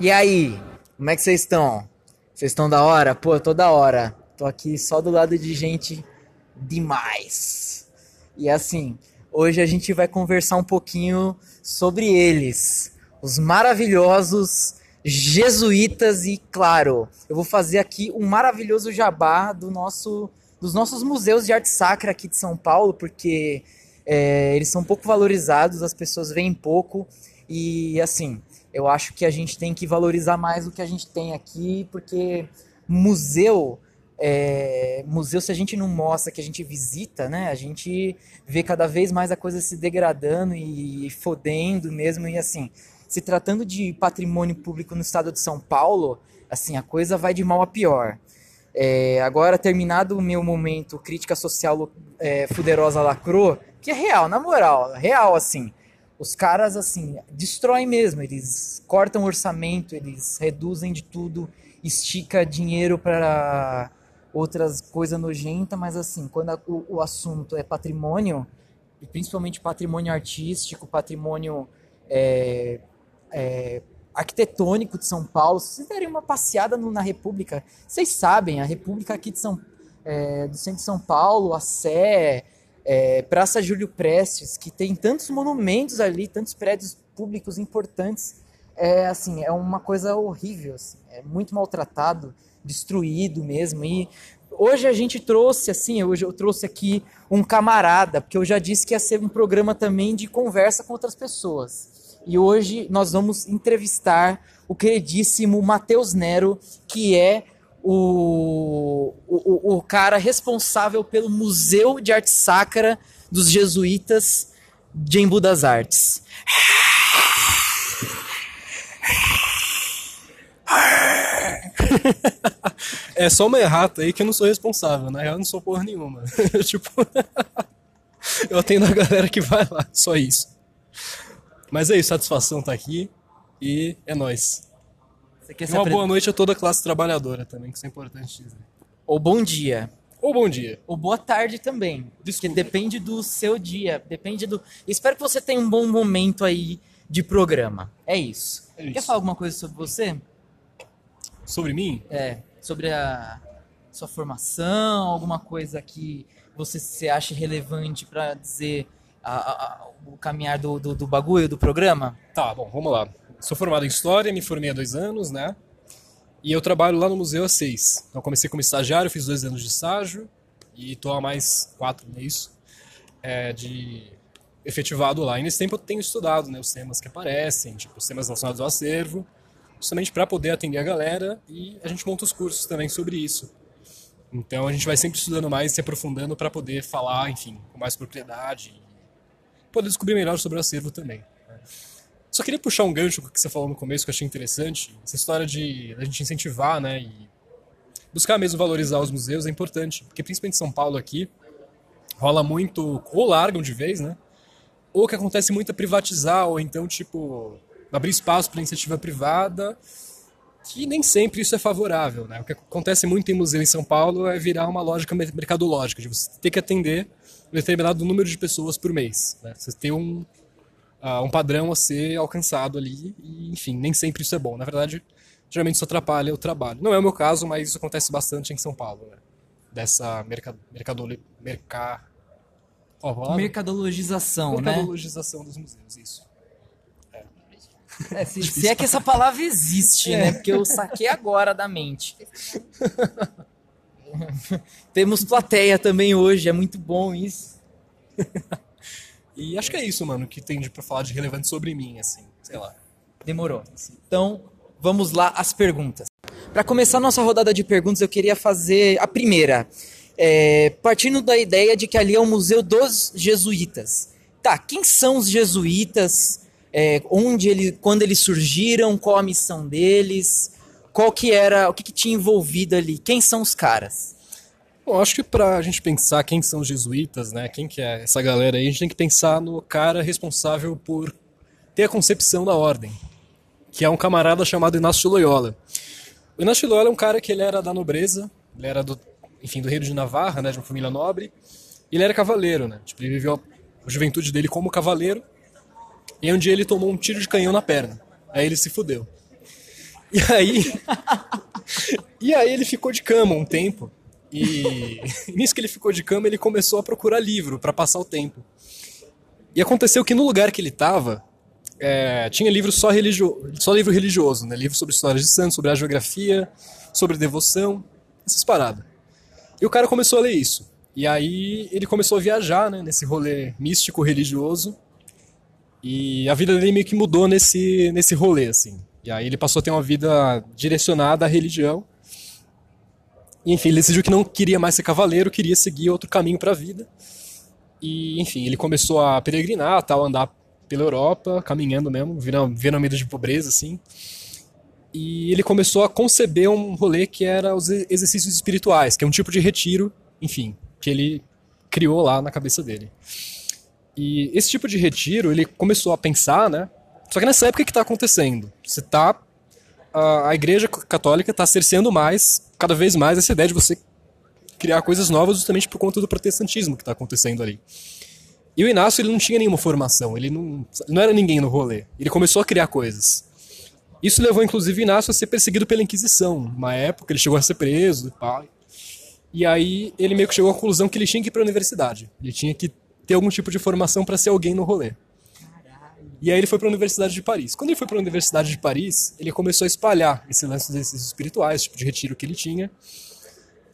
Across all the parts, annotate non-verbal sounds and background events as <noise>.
E aí, como é que vocês estão? Vocês estão da hora? Pô, eu tô da hora. Tô aqui só do lado de gente demais. E assim, hoje a gente vai conversar um pouquinho sobre eles, os maravilhosos jesuítas e claro, eu vou fazer aqui um maravilhoso jabá do nosso dos nossos museus de arte sacra aqui de São Paulo, porque é, eles são pouco valorizados, as pessoas veem pouco e assim, eu acho que a gente tem que valorizar mais o que a gente tem aqui, porque museu, é, museu se a gente não mostra que a gente visita, né, a gente vê cada vez mais a coisa se degradando e fodendo mesmo, e assim, se tratando de patrimônio público no estado de São Paulo, assim, a coisa vai de mal a pior. É, agora, terminado o meu momento crítica social é, fuderosa lacrou, que é real, na moral, real, assim, os caras, assim, destroem mesmo. Eles cortam orçamento, eles reduzem de tudo, estica dinheiro para outras coisas nojentas, mas, assim, quando a, o, o, assunto é patrimônio, principalmente patrimônio artístico, patrimônio é, é, arquitetônico de São Paulo, se vocês derem uma passeada no, na República, vocês sabem, a República aqui de São, é, do centro de São Paulo, a Sé é, Praça Júlio Prestes, que tem tantos monumentos ali, tantos prédios públicos importantes. É assim, é uma coisa horrível, assim, é muito maltratado, destruído mesmo. E hoje a gente trouxe assim, hoje eu trouxe aqui um camarada, porque eu já disse que ia ser um programa também de conversa com outras pessoas. E hoje nós vamos entrevistar o queridíssimo Matheus Nero, que é o, o, o cara responsável pelo Museu de Arte Sacra dos Jesuítas de Embu das Artes. É só uma errata aí que eu não sou responsável, na real eu não sou porra nenhuma. <laughs> tipo, <laughs> eu atendo a galera que vai lá, só isso. Mas é isso, satisfação tá aqui e é nós. Quer uma boa noite a toda a classe trabalhadora também, que isso é importante dizer. Ou bom dia. Ou bom dia. Ou boa tarde também. Desculpa. Porque depende do seu dia. Depende do. Espero que você tenha um bom momento aí de programa. É isso. É isso. Quer falar alguma coisa sobre você? Sobre mim? É. Sobre a sua formação, alguma coisa que você se acha relevante para dizer a, a, o caminhar do, do, do bagulho, do programa? Tá, bom, vamos lá. Sou formado em História, me formei há dois anos, né? E eu trabalho lá no museu há seis. Então comecei como estagiário, fiz dois anos de estágio e estou há mais quatro, não é isso? É, de efetivado lá. E nesse tempo eu tenho estudado né, os temas que aparecem, tipo os temas relacionados ao acervo, justamente para poder atender a galera e a gente monta os cursos também sobre isso. Então a gente vai sempre estudando mais, se aprofundando para poder falar, enfim, com mais propriedade poder descobrir melhor sobre o acervo também. Só queria puxar um gancho que você falou no começo que eu achei interessante. Essa história de a gente incentivar, né, e buscar mesmo valorizar os museus é importante, porque principalmente em São Paulo aqui rola muito ou largam de vez, né? Ou que acontece muito é privatizar ou então tipo abrir espaço para iniciativa privada, que nem sempre isso é favorável, né? O que acontece muito em museu em São Paulo é virar uma lógica mercadológica, de você ter que atender determinado número de pessoas por mês, né? Você ter um uh, um padrão a ser alcançado ali, e, enfim, nem sempre isso é bom. Na verdade, geralmente isso atrapalha o trabalho. Não é o meu caso, mas isso acontece bastante em São Paulo, né? Dessa mercado, mercadole, merca, oh, mercadologização, né? Mercadologização dos museus, isso. É. É, se, <laughs> se, é que essa palavra existe, né? é. né? Porque eu saquei agora da mente. <laughs> <laughs> Temos plateia também hoje, é muito bom isso. <laughs> E acho que é isso, mano, que tem pra falar de relevante sobre mim, assim, sei lá. Demorou. Então, vamos lá às perguntas. Para começar nossa rodada de perguntas, eu queria fazer a primeira. É, partindo da ideia de que ali é o Museu dos Jesuítas. Tá, quem são os jesuítas? É, onde ele, quando eles surgiram? Qual a missão deles? Qual que era, o que, que tinha envolvido ali? Quem são os caras? Bom, acho que para a gente pensar quem são os jesuítas, né, quem que é essa galera aí, a gente tem que pensar no cara responsável por ter a concepção da ordem, que é um camarada chamado Inácio de Loyola. O Inácio de Loyola é um cara que ele era da nobreza, ele era do, enfim, do reino de Navarra, né, de uma família nobre, e ele era cavaleiro, né, tipo, ele viveu a juventude dele como cavaleiro, e um dia ele tomou um tiro de canhão na perna, aí ele se fudeu. E aí. <laughs> e aí ele ficou de cama um tempo. E <laughs> nisso que ele ficou de cama, ele começou a procurar livro para passar o tempo. E aconteceu que no lugar que ele estava, é, tinha livro só, religio... só livro religioso, né? Livro sobre histórias de santos, sobre a geografia, sobre devoção, essas paradas. E o cara começou a ler isso. E aí ele começou a viajar, né, nesse rolê místico religioso. E a vida dele meio que mudou nesse nesse rolê assim. E aí ele passou a ter uma vida direcionada à religião. E, enfim, ele decidiu que não queria mais ser cavaleiro, queria seguir outro caminho para a vida. E, enfim, ele começou a peregrinar, tal, andar pela Europa, caminhando mesmo, vendo medo de pobreza, assim. E ele começou a conceber um rolê que era os exercícios espirituais, que é um tipo de retiro, enfim, que ele criou lá na cabeça dele. E esse tipo de retiro, ele começou a pensar, né? Só que nessa época o que está acontecendo? Você tá a, a Igreja Católica está cerceando mais, cada vez mais essa ideia de você criar coisas novas justamente por conta do protestantismo que está acontecendo ali. E o Inácio ele não tinha nenhuma formação, ele não, não era ninguém no rolê. Ele começou a criar coisas. Isso levou inclusive o Inácio a ser perseguido pela Inquisição. Uma época ele chegou a ser preso e pá. E aí ele meio que chegou à conclusão que ele tinha que ir para a universidade. Ele tinha que ter algum tipo de formação para ser alguém no rolê. E aí ele foi para a Universidade de Paris. Quando ele foi para a Universidade de Paris, ele começou a espalhar esse lance dos exercícios espirituais, tipo de retiro que ele tinha.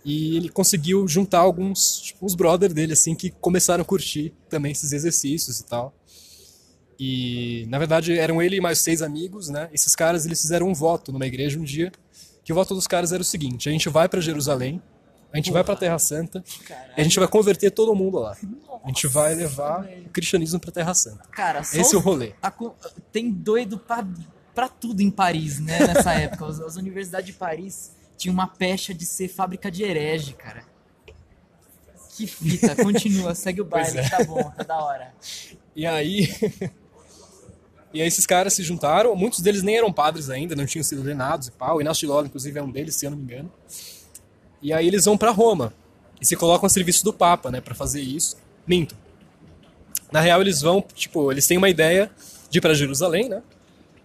E ele conseguiu juntar alguns, tipo, uns brothers dele, assim, que começaram a curtir também esses exercícios e tal. E, na verdade, eram ele e mais seis amigos, né? Esses caras, eles fizeram um voto numa igreja um dia, que o voto dos caras era o seguinte, a gente vai para Jerusalém, a gente Porra. vai para Terra Santa, Caralho. e a gente vai converter todo mundo lá. Nossa, a gente vai levar velho. o cristianismo para Terra Santa. Cara, esse é o rolê. A, tem doido para tudo em Paris, né, nessa <laughs> época. As, as universidades de Paris tinha uma pecha de ser fábrica de herege, cara. Que fita, <laughs> continua, segue o baile, é. tá bom, tá da hora. E aí. <laughs> e aí esses caras se juntaram, muitos deles nem eram padres ainda, não tinham sido ordenados e pau. O Inácio de Lola, inclusive, é um deles, se eu não me engano. E aí eles vão para Roma e se colocam a serviço do Papa, né, para fazer isso. Minto. Na real, eles vão, tipo, eles têm uma ideia de ir para Jerusalém, né?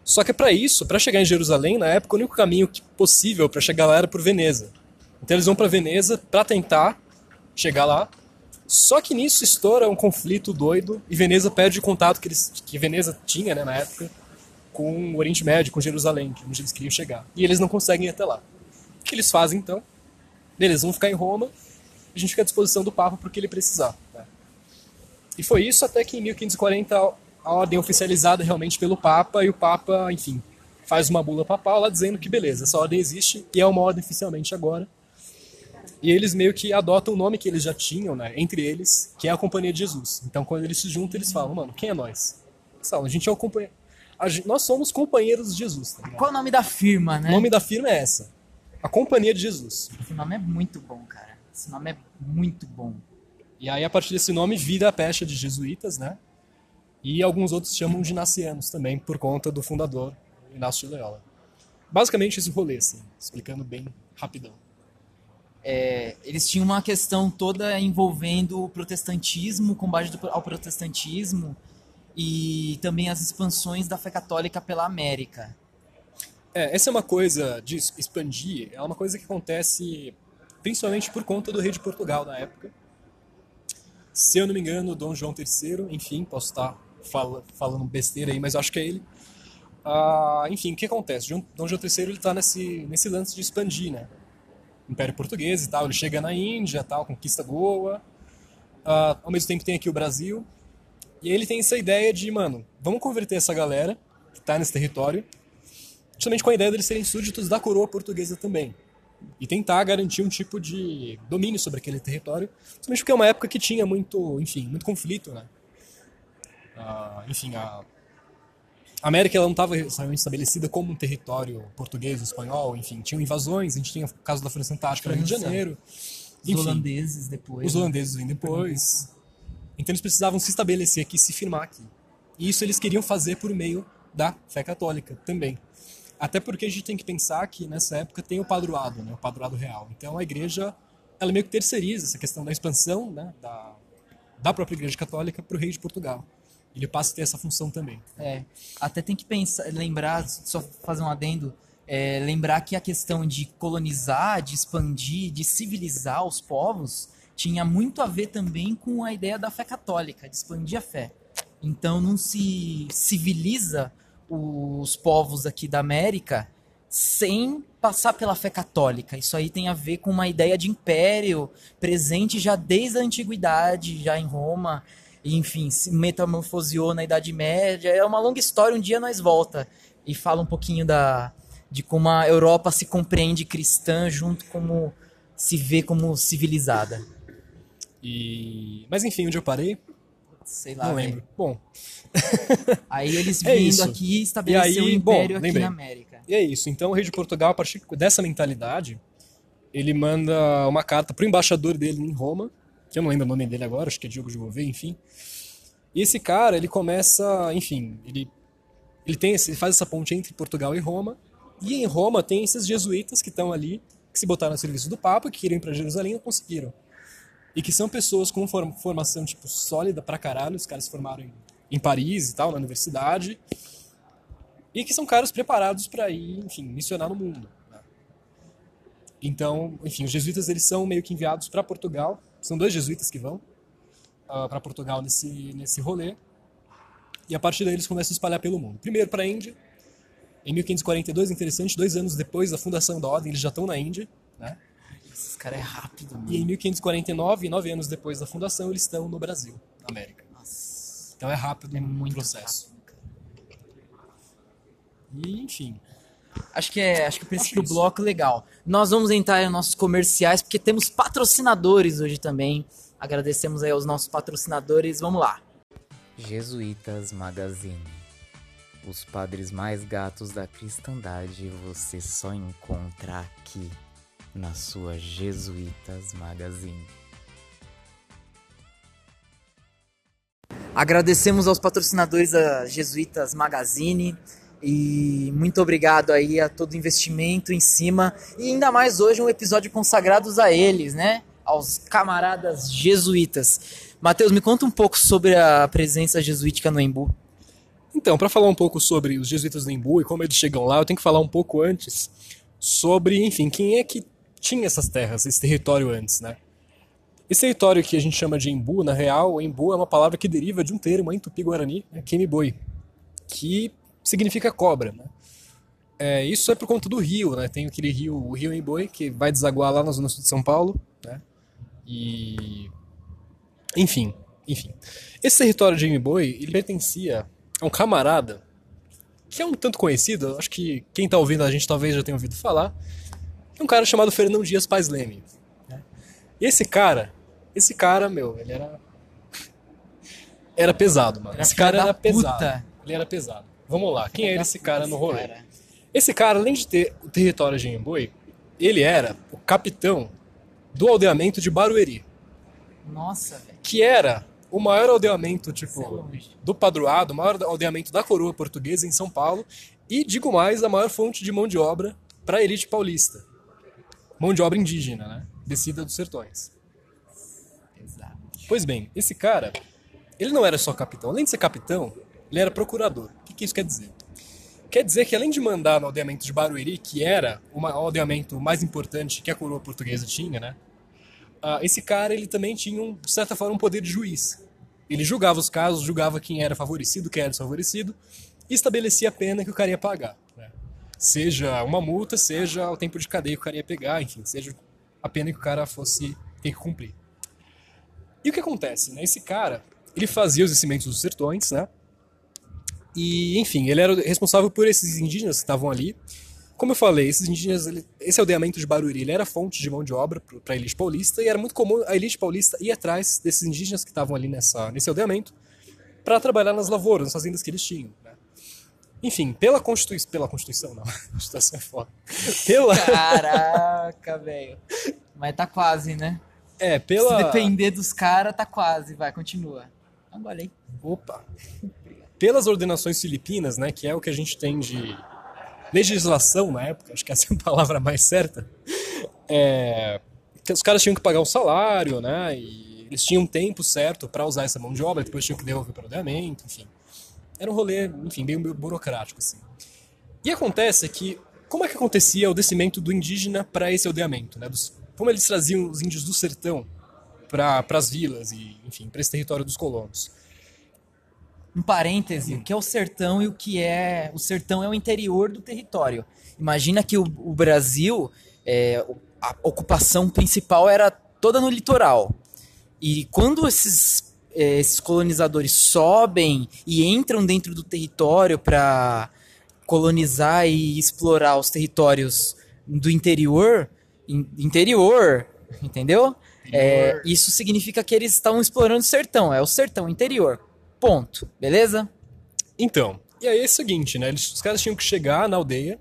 Só que para isso, para chegar em Jerusalém, na época, o único caminho possível para chegar lá era por Veneza. Então eles vão para Veneza para tentar chegar lá. Só que nisso estoura um conflito doido e Veneza perde o contato que, eles, que Veneza tinha né, na época com o Oriente Médio, com Jerusalém, onde eles queriam chegar. E eles não conseguem ir até lá. O que eles fazem então? Eles vão ficar em Roma, a gente fica à disposição do Papa porque ele precisar. Né? E foi isso até que em 1540 a ordem oficializada realmente pelo Papa e o Papa, enfim, faz uma bula papal lá dizendo que beleza, essa ordem existe e é uma ordem oficialmente agora. E eles meio que adotam o nome que eles já tinham, né, entre eles, que é a Companhia de Jesus. Então quando eles se juntam, eles falam, mano, quem é nós? a gente é o companheiro. Nós somos companheiros de Jesus. Tá Qual é o nome da firma, né? O nome da firma é essa. A Companhia de Jesus. Esse nome é muito bom, cara. Esse nome é muito bom. E aí, a partir desse nome, vira a pecha de jesuítas, né? E alguns outros chamam de nacianos também, por conta do fundador, Inácio de Loyola. Basicamente esse rolê, assim, explicando bem rapidão. É, eles tinham uma questão toda envolvendo o protestantismo, o combate ao protestantismo e também as expansões da fé católica pela América. É, essa é uma coisa de expandir, é uma coisa que acontece principalmente por conta do rei de Portugal na época. Se eu não me engano, Dom João III, enfim, posso estar fala, falando besteira aí, mas acho que é ele. Ah, enfim, o que acontece? Dom João III está nesse, nesse lance de expandir, né? Império Português e tal. Ele chega na Índia, tal, conquista Goa. Ah, ao mesmo tempo tem aqui o Brasil. E ele tem essa ideia de, mano, vamos converter essa galera que está nesse território, justamente com a ideia deles serem súditos da coroa portuguesa também. E tentar garantir um tipo de domínio sobre aquele território, justamente porque é uma época que tinha muito, enfim, muito conflito, né? Uh, enfim, a América ela não estava realmente estabelecida como um território português, espanhol, enfim, tinham invasões, a gente tinha o caso da França Antártica no Rio de Janeiro. Enfim, os holandeses depois. Os né? holandeses vêm depois. Então eles precisavam se estabelecer aqui, se firmar aqui. E isso eles queriam fazer por meio da fé católica também. Até porque a gente tem que pensar que nessa época tem o padroado, né, o padroado real. Então a igreja ela meio que terceiriza essa questão da expansão né, da, da própria igreja católica para o rei de Portugal ele passa a ter essa função também. É, até tem que pensar, lembrar, só fazer um adendo, é, lembrar que a questão de colonizar, de expandir, de civilizar os povos tinha muito a ver também com a ideia da fé católica, de expandir a fé. Então não se civiliza os povos aqui da América sem passar pela fé católica. Isso aí tem a ver com uma ideia de império presente já desde a antiguidade, já em Roma, enfim, se metamorfoseou na Idade Média. É uma longa história, um dia nós volta e fala um pouquinho da de como a Europa se compreende cristã junto como se vê como civilizada. E mas enfim, onde eu parei? Sei lá. Não lembro. Bom, <laughs> Aí eles É vindo isso. aqui estabeleceram E aí, um império bom, aqui na América. E é isso. Então o rei de Portugal, a partir dessa mentalidade, ele manda uma carta pro embaixador dele em Roma, que eu não lembro o nome dele agora, acho que é Diogo de Gouveia, enfim. E esse cara, ele começa, enfim, ele ele tem esse, ele faz essa ponte entre Portugal e Roma. E em Roma tem esses jesuítas que estão ali, que se botaram a serviço do Papa, que queriam ir para Jerusalém e não conseguiram. E que são pessoas com form- formação tipo sólida pra caralho, os caras se formaram em, em Paris e tal, na universidade e que são caras preparados para ir, enfim, missionar no mundo. né? Então, enfim, os jesuítas eles são meio que enviados para Portugal. São dois jesuítas que vão para Portugal nesse nesse rolê. E a partir daí eles começam a espalhar pelo mundo. Primeiro para a Índia. Em 1542, interessante, dois anos depois da fundação da ordem, eles já estão na Índia. Né? Esse cara é rápido, mano. E em 1549, nove anos depois da fundação, eles estão no Brasil, na América. Nossa, Então é rápido é o muito processo. rápido, cara. E, enfim, Acho que é, acho que o princípio Acho do isso. bloco legal. Nós vamos entrar nos nossos comerciais porque temos patrocinadores hoje também. Agradecemos aí aos nossos patrocinadores. Vamos lá. Jesuítas Magazine. Os padres mais gatos da cristandade você só encontra aqui, na sua Jesuítas Magazine. Agradecemos aos patrocinadores da Jesuítas Magazine e muito obrigado aí a todo o investimento em cima e ainda mais hoje um episódio consagrados a eles, né? Aos camaradas jesuítas. Matheus, me conta um pouco sobre a presença jesuítica no Embu. Então, para falar um pouco sobre os jesuítas do Embu e como eles chegam lá, eu tenho que falar um pouco antes sobre, enfim, quem é que tinha essas terras, esse território antes, né? Esse território que a gente chama de Embu, na real, Embu é uma palavra que deriva de um termo em tupi-guarani, né, Kemiboi, que significa cobra, né? É, isso é por conta do rio, né? Tem aquele rio, o rio Emboi, que vai desaguar lá na zona sul de São Paulo, né? E enfim, enfim. Esse território de Emboi, ele pertencia a um camarada que é um tanto conhecido, acho que quem tá ouvindo a gente talvez já tenha ouvido falar, é um cara chamado Fernão Dias Paz Leme. né? E esse cara, esse cara, meu, ele era era pesado, mano. Era esse cara era pesado. puta. Ele era pesado. Vamos lá, quem era esse cara no rolê? Esse cara, além de ter o território de Emboi, ele era o capitão do aldeamento de Barueri, Nossa, velho. que era o maior aldeamento, é tipo, longe. do padroado, o maior aldeamento da coroa portuguesa em São Paulo, e, digo mais, a maior fonte de mão de obra para a elite paulista. Mão de obra indígena, né? Descida dos sertões. Exato. Pois bem, esse cara, ele não era só capitão. Além de ser capitão, ele era procurador. O que, que isso quer dizer? Quer dizer que além de mandar no aldeamento de Barueri, que era o aldeamento mais importante que a coroa portuguesa tinha, né? ah, esse cara, ele também tinha, um, de certa forma, um poder de juiz. Ele julgava os casos, julgava quem era favorecido, quem era desfavorecido, e estabelecia a pena que o cara ia pagar. Seja uma multa, seja o tempo de cadeia que o cara ia pegar, enfim, seja a pena que o cara fosse ter que cumprir. E o que acontece, né? Esse cara, ele fazia os descimentos dos sertões, né? E, enfim, ele era responsável por esses indígenas que estavam ali. Como eu falei, esses indígenas, ele- esse aldeamento de Barueri, ele era fonte de mão de obra para a elite paulista e era muito comum a elite paulista ir atrás desses indígenas que estavam ali nessa, nesse aldeamento para trabalhar nas lavouras, nas fazendas que eles tinham. Enfim, pela Constituição, pela Constituição não, <laughs> a Constituição é foda. Pela, Caraca, velho. Mas tá quase, né? é, Se pela, depender dos caras, tá quase. Vai, continua. Aí. Opa! Pelas ordenações filipinas, né, que é o que a gente tem de legislação na época, acho que essa é a palavra mais certa, é, os caras tinham que pagar um salário, né, e eles tinham um tempo certo para usar essa mão de obra, depois tinham que devolver para o aldeamento, enfim. Era um rolê, enfim, bem burocrático, assim. E acontece que como é que acontecia o descimento do indígena para esse aldeamento, né? Dos, como eles traziam os índios do sertão para as vilas e, enfim, para esse território dos colonos. Um parêntese, o que é o sertão e o que é. O sertão é o interior do território. Imagina que o, o Brasil, é, a ocupação principal era toda no litoral. E quando esses, é, esses colonizadores sobem e entram dentro do território para colonizar e explorar os territórios do interior, in, interior, entendeu? É, isso significa que eles estão explorando o sertão, é o sertão interior. Ponto. Beleza? Então, e aí é o seguinte, né? Eles, os caras tinham que chegar na aldeia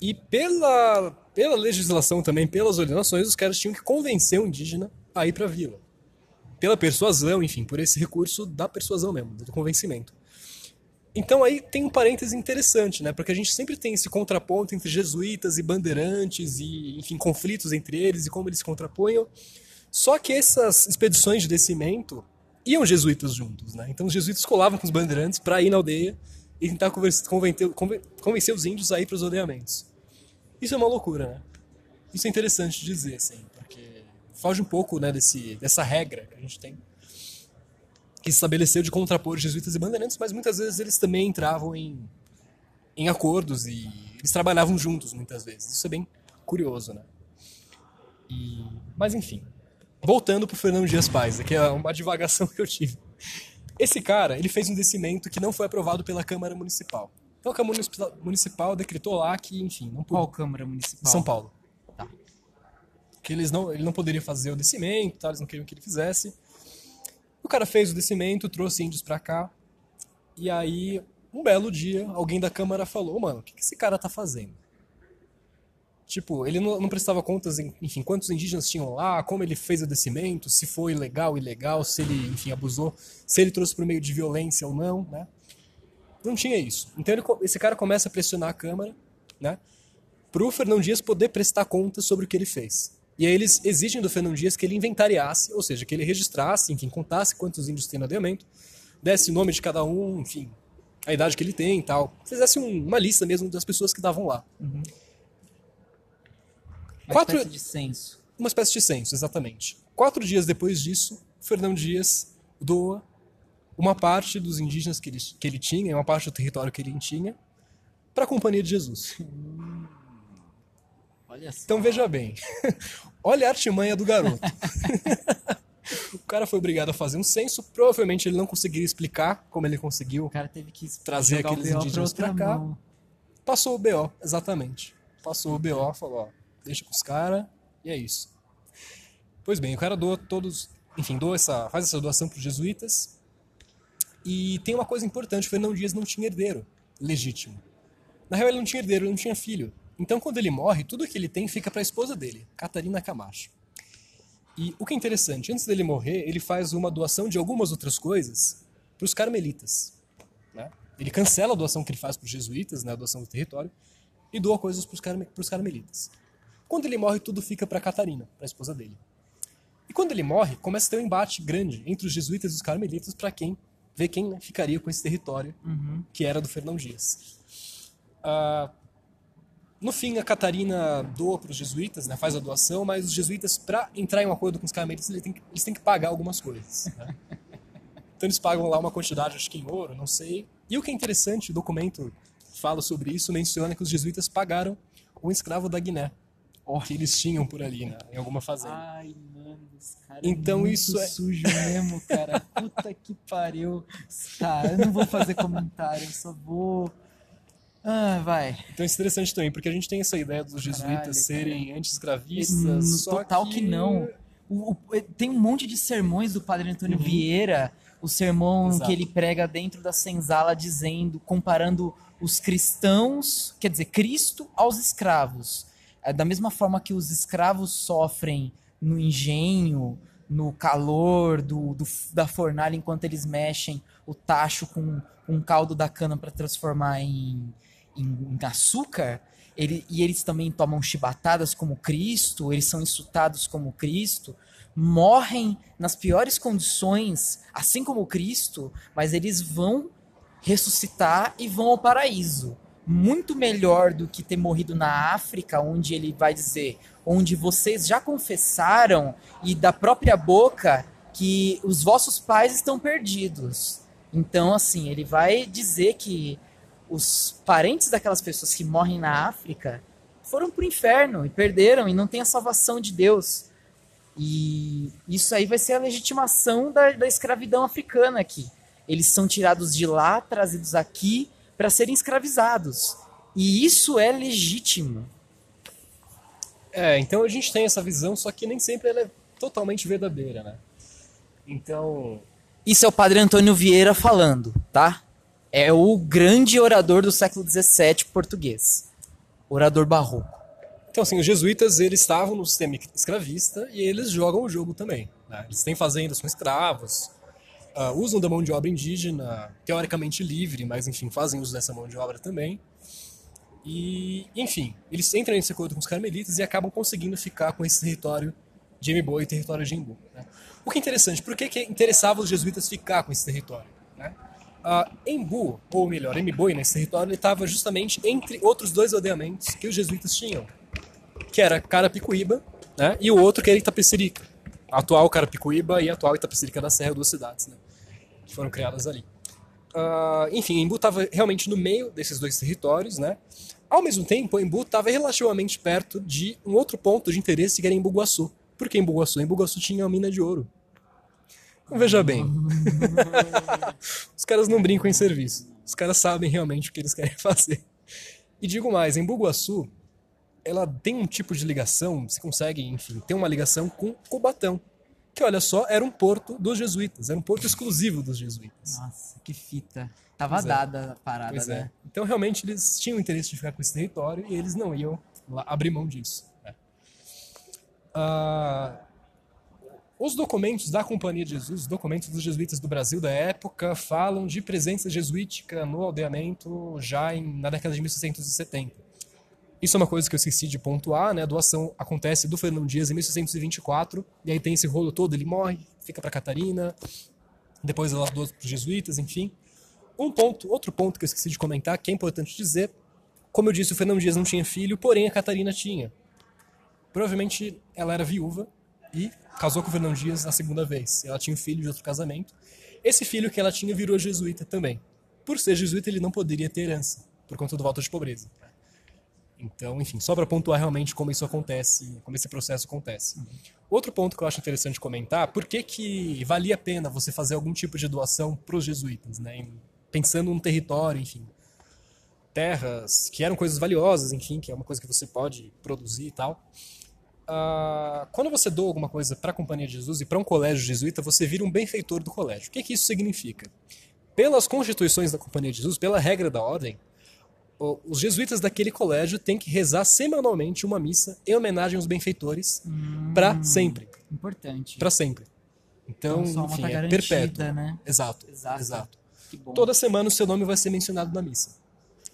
e pela, pela legislação também, pelas ordenações, os caras tinham que convencer o indígena a ir pra vila. Pela persuasão, enfim, por esse recurso da persuasão mesmo, do convencimento. Então aí tem um parêntese interessante, né? Porque a gente sempre tem esse contraponto entre jesuítas e bandeirantes e, enfim, conflitos entre eles e como eles se contraponham. Só que essas expedições de descimento iam jesuítas juntos, né? Então os jesuítas colavam com os bandeirantes para ir na aldeia e tentar convencer, os índios a ir para os aldeamentos. Isso é uma loucura, né? Isso é interessante dizer, assim, foge um pouco, né, desse, dessa regra que a gente tem que se estabeleceu de contrapor jesuítas e bandeirantes, mas muitas vezes eles também entravam em, em acordos e eles trabalhavam juntos muitas vezes. Isso é bem curioso, né? E, mas enfim, Voltando pro Fernando Dias Pais, que é uma divagação <laughs> que eu tive. Esse cara, ele fez um descimento que não foi aprovado pela Câmara Municipal. Então a Câmara Municipal decretou lá que, enfim, não Qual Câmara Municipal? São Paulo. Que eles não, ele não poderia fazer o descimento, tá? eles não queriam que ele fizesse. O cara fez o descimento, trouxe índios pra cá. E aí, um belo dia, alguém da Câmara falou, mano, o que, que esse cara tá fazendo? Tipo, ele não, não prestava contas, em, enfim, quantos indígenas tinham lá, como ele fez o descimento, se foi legal, ilegal, se ele, enfim, abusou, se ele trouxe por meio de violência ou não, né? Não tinha isso. Então ele, esse cara começa a pressionar a Câmara, né? Pro Fernão Dias poder prestar contas sobre o que ele fez. E aí eles exigem do Fernão Dias que ele inventariasse, ou seja, que ele registrasse, enfim, contasse quantos índios tem no adeamento, desse o nome de cada um, enfim, a idade que ele tem e tal. Fizesse um, uma lista mesmo das pessoas que estavam lá. Uhum. Uma Quatro... espécie de censo. Uma espécie de censo, exatamente. Quatro dias depois disso, Fernão Dias doa uma parte dos indígenas que ele, que ele tinha, uma parte do território que ele tinha, para a Companhia de Jesus. Então veja bem, <laughs> olha a artimanha do garoto. <laughs> o cara foi obrigado a fazer um censo, provavelmente ele não conseguiria explicar como ele conseguiu O cara teve que trazer aqueles indígenas pra cá. mão. Passou o BO, exatamente. Passou o BO, falou, ó, deixa com os caras, e é isso. Pois bem, o cara doa todos, enfim, doa essa, faz essa doação para os jesuítas. E tem uma coisa importante, o Fernão Dias não tinha herdeiro legítimo. Na real, ele não tinha herdeiro, ele não tinha filho. Então, quando ele morre, tudo que ele tem fica para a esposa dele, Catarina Camacho. E o que é interessante, antes dele morrer, ele faz uma doação de algumas outras coisas para os carmelitas. Né? Ele cancela a doação que ele faz para os jesuítas, né, a doação do território, e doa coisas para os carme carmelitas. Quando ele morre, tudo fica para Catarina, para a esposa dele. E quando ele morre, começa a ter um embate grande entre os jesuítas e os carmelitas para quem ver quem né, ficaria com esse território Uhum. que era do Fernão Dias. Ah, no fim, a Catarina doa para os jesuítas, né, faz a doação, mas os jesuítas, para entrar em um acordo com os carmelitas, eles têm que, eles têm que pagar algumas coisas. né? <laughs> Então eles pagam lá uma quantidade, acho que em ouro, não sei. E o que é interessante, o documento fala sobre isso, menciona que os jesuítas pagaram um escravo da Guiné, que eles tinham por ali, né, em alguma fazenda. Ai, mano, esse cara Então é isso é- sujo mesmo, cara. <laughs> Puta que pariu. Tá, eu não vou fazer comentário, eu só vou. Ah, vai. Então é interessante também, porque a gente tem essa ideia dos jesuítas Caralho, serem No anti-escravistas, só total que, não. O- o- tem um monte de sermões do Padre Antônio Vieira, o sermão Uhum. Exato. que ele prega dentro da senzala dizendo, comparando os cristãos, quer dizer, Cristo aos escravos. É, da mesma forma que os escravos sofrem no engenho, no calor do, do- da fornalha enquanto eles mexem o tacho com, o caldo da cana para transformar em, em, em açúcar, ele- e eles também tomam chibatadas como Cristo, eles são insultados como Cristo, morrem nas piores condições, assim como Cristo, mas eles vão ressuscitar e vão ao paraíso. muito melhor do que ter morrido na África, onde ele vai dizer, onde vocês já confessaram e da própria boca que os vossos pais estão perdidos. Então, assim, ele vai dizer que os parentes daquelas pessoas que morrem na África foram para o inferno e perderam e não tem a salvação de Deus. E isso aí vai ser a legitimação da, da escravidão africana aqui. Eles são tirados de lá, trazidos aqui para serem escravizados. E isso é legítimo. É, então a gente tem essa visão, só que nem sempre ela é totalmente verdadeira, né? Então. Isso é o padre Antônio Vieira falando, tá? É o grande orador do século XVII português. Orador barroco. Então, assim, os jesuítas, eles estavam no sistema escravista e eles jogam o jogo também. Né? Eles têm fazendas com escravos, uh, usam da mão de obra indígena, teoricamente livre, mas, enfim, fazem uso dessa mão de obra também. E, enfim, eles entram nesse acordo com os carmelitas e acabam conseguindo ficar com esse território de Embu e território de Embu. Né? O que é interessante, por que, que interessava os jesuítas ficar com esse território? Né? Uh, Embu, ou melhor, Mboi, nesse território, ele estava justamente entre outros dois aldeamentos que os jesuítas tinham, que era Carapicuíba né, e o outro que era Itapecerica, atual Carapicuíba e atual Itapecerica da Serra, duas cidades né, que foram criadas ali. Uh, enfim, Embu estava realmente no meio desses dois territórios, né? Ao mesmo tempo, Embu estava relativamente perto de um outro ponto de interesse que era Embu-Guaçu. Por que Embu-Guaçu? Embu-Guaçu tinha uma mina de ouro. Veja bem, <laughs> os caras não brincam em serviço. Os caras sabem realmente o que eles querem <laughs> fazer. E digo mais, em Bugaçu, ela tem um tipo de ligação, você consegue, enfim, ter uma ligação com Cubatão, que olha só, era um porto dos jesuítas, era um porto exclusivo dos jesuítas. Nossa, que fita. Tava Pois é. dada a parada, Pois né? é. Então realmente eles tinham interesse de ficar com esse território e eles não iam abrir mão disso. né? Ah, os documentos da Companhia de Jesus, os documentos dos jesuítas do Brasil da época, falam de presença jesuítica no aldeamento já em, na década de 1670. Isso é uma coisa que eu esqueci de pontuar, né? A doação acontece do Fernão Dias em 1624, e aí tem esse rolo todo, ele morre, fica para Catarina, depois ela doa para os jesuítas, enfim. Um ponto, outro ponto que eu esqueci de comentar, que é importante dizer, como eu disse, o Fernão Dias não tinha filho, porém a Catarina tinha. Provavelmente ela era viúva e casou com o Fernão Dias a segunda vez. Ela tinha um filho de outro casamento. Esse filho que ela tinha virou jesuíta também. Por ser jesuíta, ele não poderia ter herança, por conta do voto de pobreza. Então, enfim, só para pontuar realmente como isso acontece, como esse processo acontece. Outro ponto que eu acho interessante comentar, por que, que valia a pena você fazer algum tipo de doação para os jesuítas, né? Pensando num território, enfim, terras que eram coisas valiosas, enfim, que é uma coisa que você pode produzir e tal. Ah, quando você doa alguma coisa para a Companhia de Jesus e para um colégio jesuíta, você vira um benfeitor do colégio. O que, que isso significa? Pelas constituições da Companhia de Jesus, pela regra da ordem, os jesuítas daquele colégio têm que rezar semanalmente uma missa em homenagem aos benfeitores para sempre, Importante. para sempre. Então, alma enfim, tá é perpétuo. né? Exato, Exato. exato. Toda semana o seu nome vai ser mencionado na missa.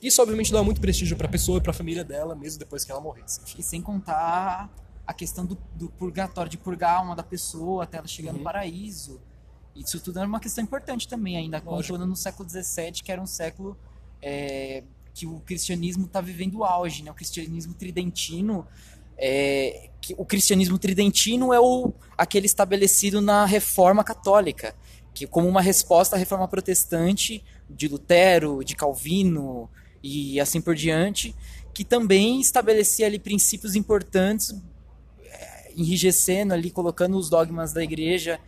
Isso obviamente dá muito prestígio para a pessoa e para a família dela, mesmo depois que ela morresse. Enfim. E sem contar a questão do, do purgatório, de purgar a alma da pessoa até ela chegar Uhum. no paraíso. Isso tudo era uma questão importante também, ainda contando no século XVII, que era um século é, que o cristianismo está vivendo o auge, né? O cristianismo tridentino, é, que o cristianismo tridentino é o, aquele estabelecido na Reforma Católica, que como uma resposta à Reforma Protestante de Lutero, de Calvino e assim por diante, que também estabelecia ali princípios importantes, é, enrijecendo ali, colocando os dogmas da igreja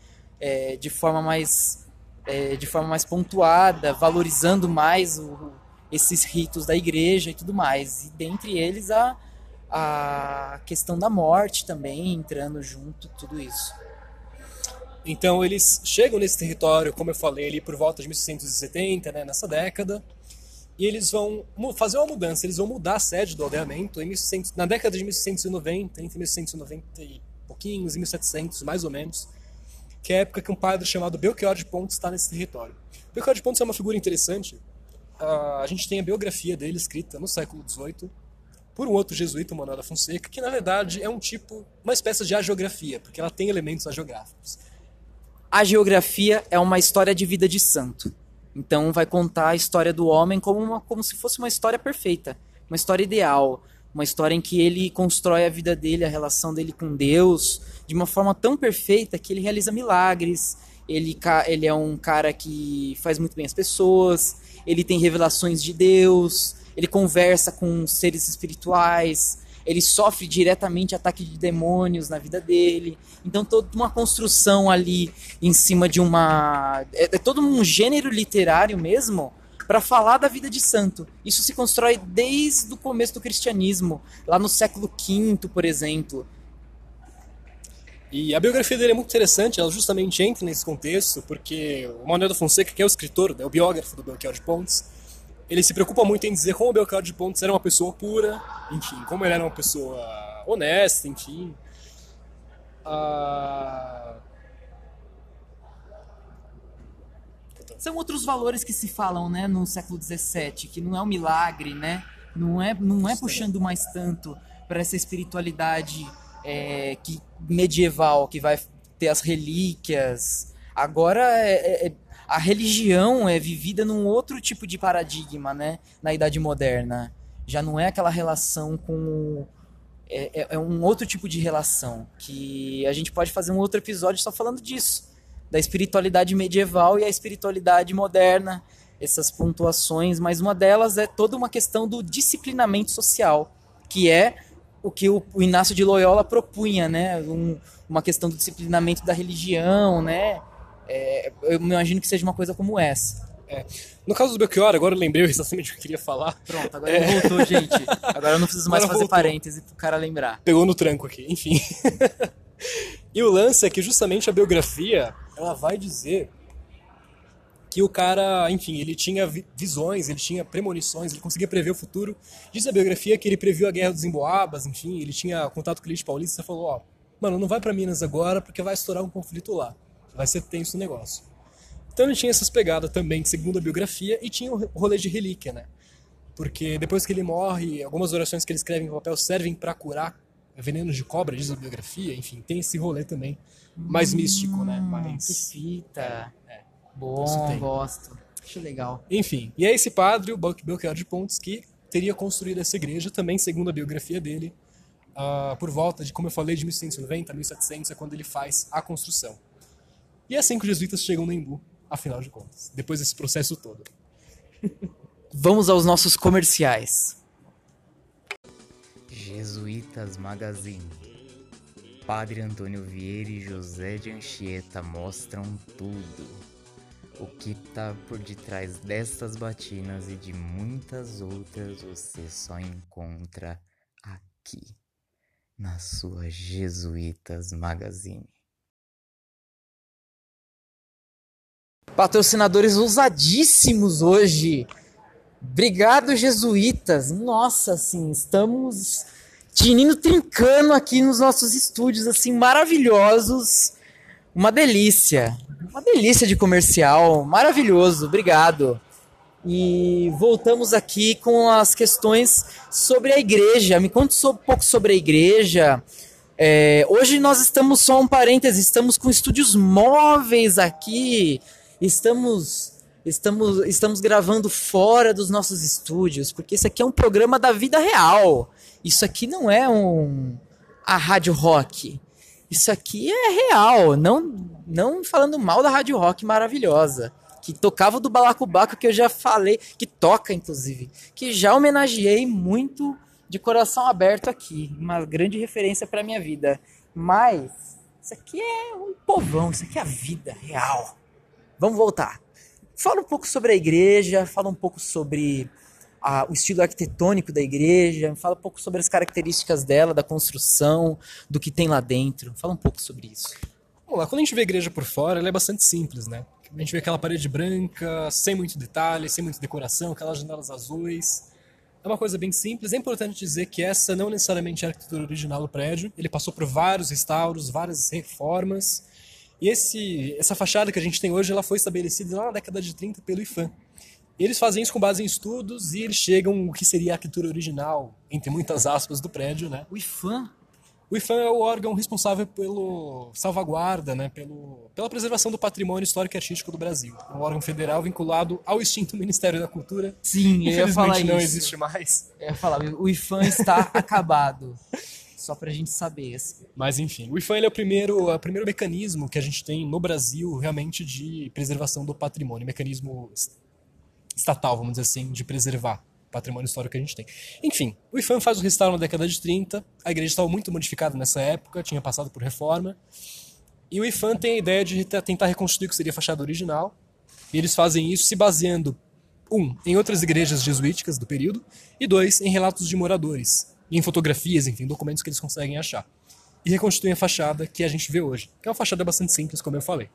é, de forma mais é, de forma mais pontuada, valorizando mais o- esses ritos da igreja e tudo mais. E dentre eles a, a questão da morte também entrando junto, tudo isso. Então eles chegam nesse território, como eu falei, ali por volta de 1670, né, nessa década, e eles vão fazer uma mudança, eles vão mudar a sede do aldeamento em 1600, na década de 1690, entre 1690 e pouquinhos e 1700, mais ou menos, que é a época que um padre chamado Belchior de Pontes está nesse território. Belchior de Pontes é uma figura interessante. A gente tem a biografia dele escrita no século XVIII por um outro jesuíta, Manuel da Fonseca, que na verdade é um tipo, uma espécie de agiografia, porque ela tem elementos agiográficos. A geografia é uma história de vida de santo. Então vai contar a história do homem como, uma, como se fosse uma história perfeita, uma história ideal, uma história em que ele constrói a vida dele, a relação dele com Deus, de uma forma tão perfeita que ele realiza milagres. Ele, ele é um cara que faz muito bem as pessoas, ele tem revelações de Deus, ele conversa com seres espirituais, ele sofre diretamente ataque de demônios na vida dele. Então toda uma construção ali em cima de uma é, é todo um gênero literário mesmo para falar da vida de santo. Isso se constrói desde o começo do cristianismo, lá no século V, por exemplo. E a biografia dele é muito interessante, ela justamente entra nesse contexto, porque o Manuel da Fonseca, que é o escritor, né, o biógrafo do Belchior de Pontes, ele se preocupa muito em dizer como o Belchior de Pontes era uma pessoa pura, enfim, como ele era uma pessoa honesta, enfim. Ah... São outros valores que se falam, né, no século XVII, que não é um milagre, né? Não é, não é puxando mais tanto para essa espiritualidade é, que medieval que vai ter as relíquias. Agora é, é, é, a religião é vivida num outro tipo de paradigma, né? Na Idade Moderna. Já não é aquela relação com. É, é, é um outro tipo de relação. Que a gente pode fazer um outro episódio só falando disso. Da espiritualidade medieval e a espiritualidade moderna. Essas pontuações, mas uma delas é toda uma questão do disciplinamento social, que é o que o, Inácio de Loyola propunha, né? Um, uma questão do disciplinamento da religião, né? É, eu imagino que seja uma coisa como essa. É. No caso do Belchior, agora eu lembrei <laughs> exatamente o que eu queria falar. Pronto, agora é. voltou, gente. Agora eu não preciso mais agora fazer voltou. parêntese pro cara lembrar. Pegou no tranco aqui, enfim. <laughs> e o lance é que justamente a biografia, ela vai dizer que o cara, enfim, ele tinha visões, ele tinha premonições, ele conseguia prever o futuro. Diz a biografia que ele previu a guerra dos Emboabas, enfim, ele tinha contato com o elite paulista e falou, ó, mano, não vai para Minas agora porque vai estourar um conflito lá. Vai ser tenso o negócio. Então ele tinha essas pegadas também, segundo a biografia, e tinha o rolê de relíquia, né? Porque depois que ele morre, algumas orações que ele escreve em papel servem para curar venenos de cobra, diz a biografia, enfim, tem esse rolê também mais hum, místico, né? Mais... Que fita. É. Bom, gosto. Acho legal. Enfim, e é esse padre, o Belchior de Pontes, que teria construído essa igreja, também segundo a biografia dele, uh, por volta de, como eu falei, de 1690 1700, é quando ele faz a construção. E é assim que os jesuítas chegam no Embu, afinal de contas, depois desse processo todo. <laughs> Vamos aos nossos comerciais. Jesuítas Magazine. Padre Antônio Vieira e José de Anchieta mostram tudo o que tá por detrás destas batinas e de muitas outras você só encontra aqui, na sua Jesuítas Magazine. Patrocinadores ousadíssimos hoje. Obrigado, Jesuítas. Nossa, assim, estamos tinindo trincando aqui nos nossos estúdios, assim, maravilhosos. Uma delícia. Uma delícia de comercial, maravilhoso, obrigado. E voltamos aqui com as questões sobre a igreja. Me conte um pouco sobre a igreja. É, hoje nós estamos, só um parêntese, estamos com estúdios móveis aqui. Estamos, estamos, estamos gravando fora dos nossos estúdios, porque isso aqui é um programa da vida real. Isso aqui não é um a rádio rock. Isso aqui é real, não não falando mal da Rádio Rock maravilhosa, que tocava do Balacobaco que eu já falei, que toca inclusive, que já homenageei muito de coração aberto aqui, uma grande referência para minha vida. Mas isso aqui é um povão, isso aqui é a vida real. Vamos voltar. Fala um pouco sobre a igreja, fala um pouco sobre a, o estilo arquitetônico da igreja, fala um pouco sobre as características dela, da construção, do que tem lá dentro. Fala um pouco sobre isso. Quando a gente vê a igreja por fora, ela é bastante simples, né? A gente vê aquela parede branca, sem muito detalhe, sem muita decoração, aquelas janelas azuis. É uma coisa bem simples. É importante dizer que essa não necessariamente é a arquitetura original do prédio. Ele passou por vários restauros, várias reformas. E esse, essa fachada que a gente tem hoje, ela foi estabelecida lá na década de 30 pelo IFAM, eles fazem isso com base em estudos e eles chegam o que seria a arquitetura original, entre muitas aspas, do prédio, né? O IFAM? O IFAM é o órgão responsável pelo salvaguarda, né, pelo, pela preservação do patrimônio histórico e artístico do Brasil. É um órgão federal vinculado ao extinto Ministério da Cultura. Sim, eu ia falar não isso. existe mais. Eu ia falar, o IFAM está <laughs> acabado. Só pra gente saber. assim. Mas enfim, o IFAM é o primeiro, o primeiro mecanismo que a gente tem no Brasil realmente de preservação do patrimônio, mecanismo es- estatal, vamos dizer assim, de preservar o patrimônio histórico que a gente tem. Enfim, o IFAM faz o restauro na década de 30, a igreja estava muito modificada nessa época, tinha passado por reforma, e o IFAM tem a ideia de te- tentar reconstruir o que seria a fachada original, e eles fazem isso se baseando, um, em outras igrejas jesuíticas do período, e dois, em relatos de moradores, em fotografias, enfim, documentos que eles conseguem achar. E reconstruem a fachada que a gente vê hoje, que é uma fachada bastante simples, como eu falei.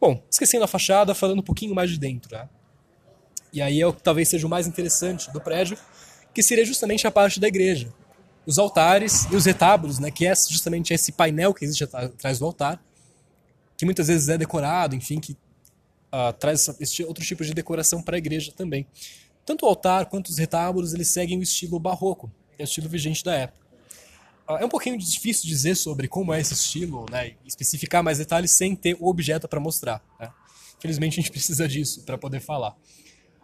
Bom, esquecendo a fachada, falando um pouquinho mais de dentro, né? E aí é o que talvez seja o mais interessante do prédio, que seria justamente a parte da igreja. Os altares e os retábulos, né, que é justamente esse painel que existe atrás do altar, que muitas vezes é decorado, enfim, que ah, traz esse outro tipo de decoração para a igreja também. Tanto o altar quanto os retábulos, eles seguem o estilo barroco, é o estilo vigente da época. Ah, É um pouquinho difícil dizer sobre como é esse estilo, né, especificar mais detalhes sem ter o objeto para mostrar. Né? Infelizmente a gente <laughs> precisa disso para poder falar.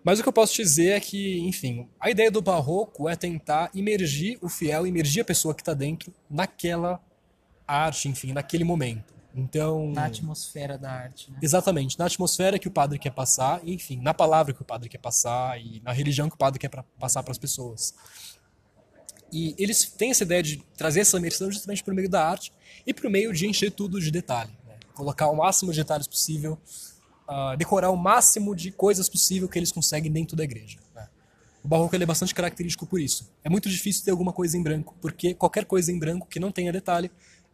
Mas o que eu posso dizer é que, enfim, a ideia do barroco é tentar imergir o fiel, imergir a pessoa que está dentro naquela arte, enfim, naquele momento. Então, Na atmosfera da arte, né? exatamente, na atmosfera que o padre quer passar, enfim, na palavra que o padre quer passar e na religião que o padre quer pra- passar para as pessoas. E eles têm essa ideia de trazer essa imersão justamente por meio da arte e por meio de encher tudo de detalhe. né? Colocar o máximo de detalhes possível, ah, decorar o máximo de coisas possível que eles conseguem dentro da igreja. né? O barroco é bastante característico por isso. É muito difícil ter alguma coisa em branco, porque qualquer coisa em branco que não tenha detalhe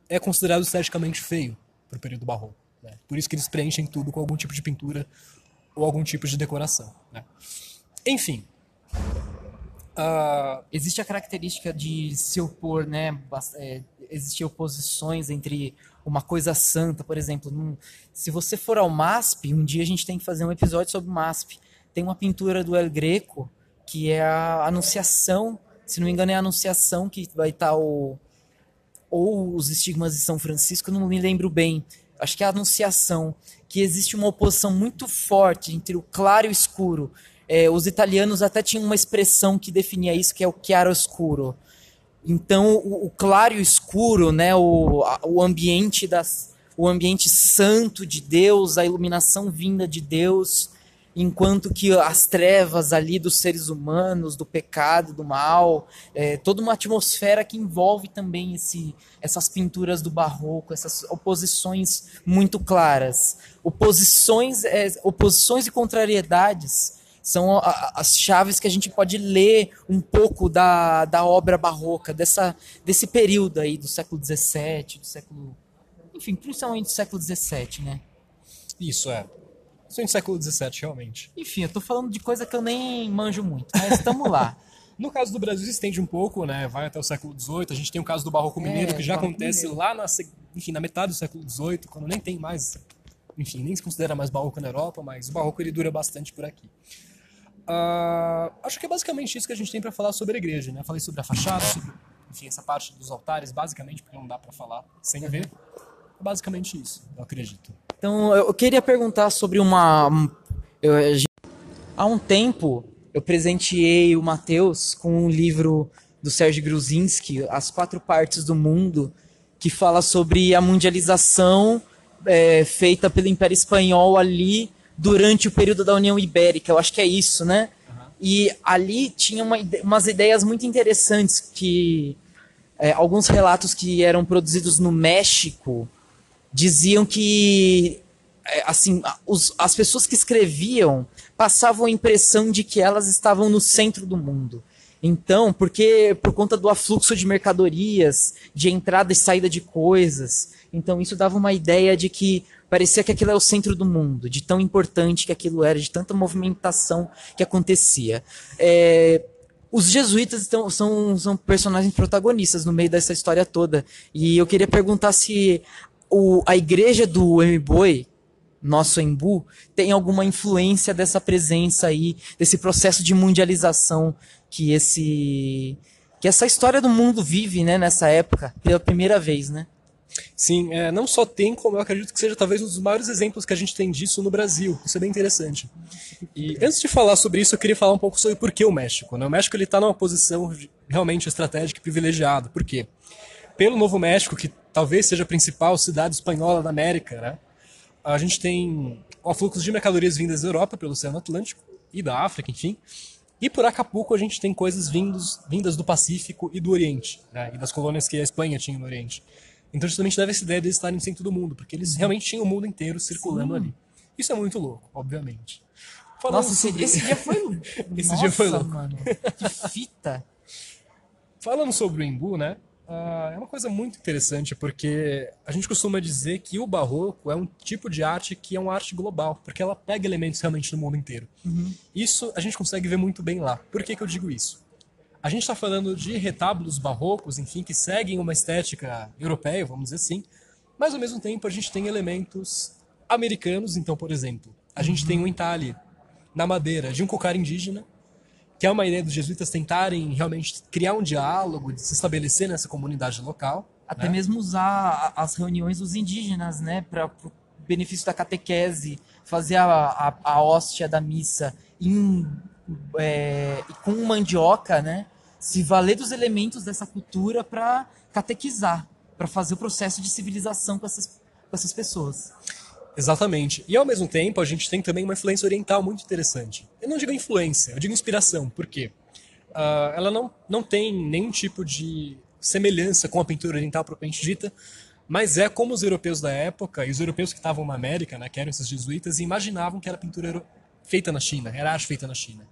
é considerado esteticamente feio para o período barroco. né? Por isso que eles preenchem tudo com algum tipo de pintura ou algum tipo de decoração. né? Enfim. Ah, Existe a característica de se opor, né? É, existir oposições entre uma coisa santa, por exemplo. num- se você for ao MASP, um dia a gente tem que fazer um episódio sobre o MASP. Tem uma pintura do El Greco que é a Anunciação, se não me engano é a Anunciação que vai estar o ou os estigmas de São Francisco, não me lembro bem. Acho que é a Anunciação, que existe uma oposição muito forte entre o claro e o escuro. É, os italianos até tinham uma expressão que definia isso, que é o chiaroscuro. Então, o, o claro e o escuro, né, o, a- o ambiente das, o ambiente santo de Deus, a iluminação vinda de Deus, enquanto que as trevas ali dos seres humanos, do pecado, do mal, é, toda uma atmosfera que envolve também esse, essas pinturas do barroco, essas oposições muito claras. Oposições, é, oposições e contrariedades são a- as chaves que a gente pode ler um pouco da, da obra barroca, dessa, desse período aí do século XVII, do século... Enfim, principalmente do século XVII, né? isso é. Isso é no século XVII, realmente. Enfim, eu tô falando de coisa que eu nem manjo muito, mas estamos lá. <laughs> No caso do Brasil, se estende um pouco, né? Vai até o século XVIII. A gente tem o caso do Barroco É, Mineiro, que já acontece Mineiro. lá na, enfim, na metade do século XVIII, quando nem tem mais. Enfim, nem se considera mais Barroco na Europa, mas o Barroco ele dura bastante por aqui. Ah, acho que é basicamente isso que a gente tem para falar sobre a igreja, né? Falei sobre a fachada, sobre enfim, essa parte dos altares, basicamente, porque não dá para falar sem ver. É basicamente isso, eu acredito. Então, eu queria perguntar sobre uma. um- eu- há um tempo, eu presenteei o Matheus com um livro do Sérgio Gruzinski, As Quatro Partes do Mundo, que fala sobre a mundialização é, feita pelo Império Espanhol ali durante o período da União Ibérica. Eu acho que é isso, né? E ali tinha uma umas ideias muito interessantes que é, alguns relatos que eram produzidos no México diziam que é, assim os- as pessoas que escreviam passavam a impressão de que elas estavam no centro do mundo. Então, porque por conta do afluxo de mercadorias, de entrada e saída de coisas, então isso dava uma ideia de que parecia que aquilo era o centro do mundo, de tão importante que aquilo era, de tanta movimentação que acontecia. É, os jesuítas então, são, são personagens protagonistas no meio dessa história toda. E eu queria perguntar se o, a igreja do Mboi, nosso Embu, tem alguma influência dessa presença aí, desse processo de mundialização que esse que essa história do mundo vive, né, nessa época, pela primeira vez, né? Sim, é, não só tem, como eu acredito que seja talvez um dos maiores exemplos que a gente tem disso no Brasil. Isso é bem interessante. E antes de falar sobre isso, eu queria falar um pouco sobre por que o México. Né? O México está numa posição realmente estratégica e privilegiada. Por quê? Pelo Novo México, que talvez seja a principal cidade espanhola da América, né? A gente tem o fluxo de mercadorias vindas da Europa pelo Oceano Atlântico e da África, enfim. E por Acapulco a gente tem coisas vindos, vindas do Pacífico e do Oriente, né? e das colônias que a Espanha tinha no Oriente. Então justamente deve essa ideia de eles estarem no centro do mundo, porque eles realmente tinham o mundo inteiro circulando Sim. ali. Isso é muito louco, obviamente. Falando Nossa, sobre... esse, dia foi <laughs> esse Nossa, dia foi louco. mano. Que fita. Falando sobre o Embu, né? Uh, é uma coisa muito interessante porque a gente costuma dizer que o barroco é um tipo de arte que é uma arte global, porque ela pega elementos realmente do mundo inteiro. Uhum. Isso a gente consegue ver muito bem lá. Por que, que eu digo isso? A gente está falando de retábulos barrocos, enfim, que seguem uma estética europeia, vamos dizer assim, mas ao mesmo tempo a gente tem elementos americanos. Então, por exemplo, a gente tem um entalhe na madeira de um cocar indígena, que é uma ideia dos jesuítas tentarem realmente criar um diálogo, de se estabelecer nessa comunidade local. Até né? mesmo usar as reuniões dos indígenas, né, para o benefício da catequese, fazer a, a, a hóstia da missa em é, com mandioca, né? Se valer dos elementos dessa cultura para catequizar, para fazer o processo de civilização com essas, com essas pessoas. Exatamente. E ao mesmo tempo, a gente tem também uma influência oriental muito interessante. Eu não digo influência, eu digo inspiração. Por quê? Uh, ela não, não tem nenhum tipo de semelhança com a pintura oriental propriamente dita, mas é como os europeus da época, e os europeus que estavam na América, né, que eram esses jesuítas, imaginavam que era pintura feita na China, era arte feita na China.